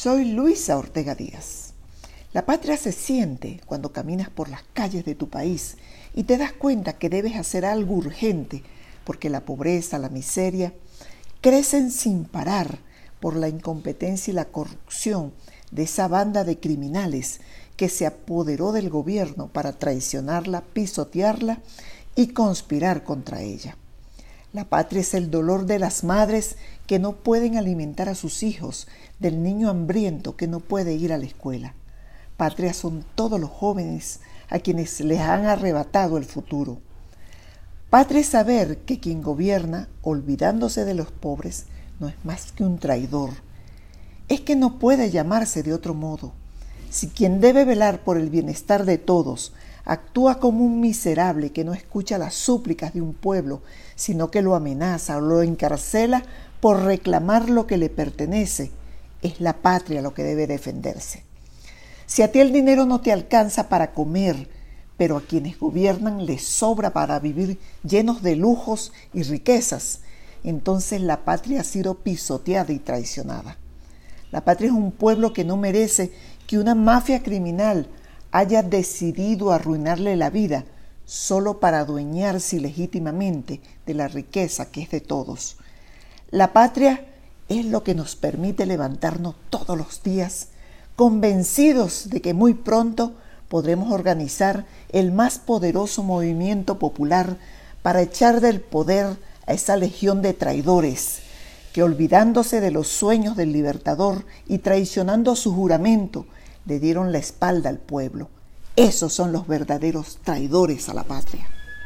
Soy Luisa Ortega Díaz. La patria se siente cuando caminas por las calles de tu país y te das cuenta que debes hacer algo urgente porque la pobreza, la miseria, crecen sin parar por la incompetencia y la corrupción de esa banda de criminales que se apoderó del gobierno para traicionarla, pisotearla y conspirar contra ella. La patria es el dolor de las madres que no pueden alimentar a sus hijos, del niño hambriento que no puede ir a la escuela. Patria son todos los jóvenes a quienes les han arrebatado el futuro. Patria es saber que quien gobierna, olvidándose de los pobres, no es más que un traidor. Es que no puede llamarse de otro modo. Si quien debe velar por el bienestar de todos actúa como un miserable que no escucha las súplicas de un pueblo, sino que lo amenaza o lo encarcela por reclamar lo que le pertenece, es la patria lo que debe defenderse. Si a ti el dinero no te alcanza para comer, pero a quienes gobiernan les sobra para vivir llenos de lujos y riquezas, entonces la patria ha sido pisoteada y traicionada. La patria es un pueblo que no merece que una mafia criminal haya decidido arruinarle la vida solo para adueñarse ilegítimamente de la riqueza que es de todos. La patria es lo que nos permite levantarnos todos los días convencidos de que muy pronto podremos organizar el más poderoso movimiento popular para echar del poder a esa legión de traidores que olvidándose de los sueños del libertador y traicionando su juramento, le dieron la espalda al pueblo. Esos son los verdaderos traidores a la patria.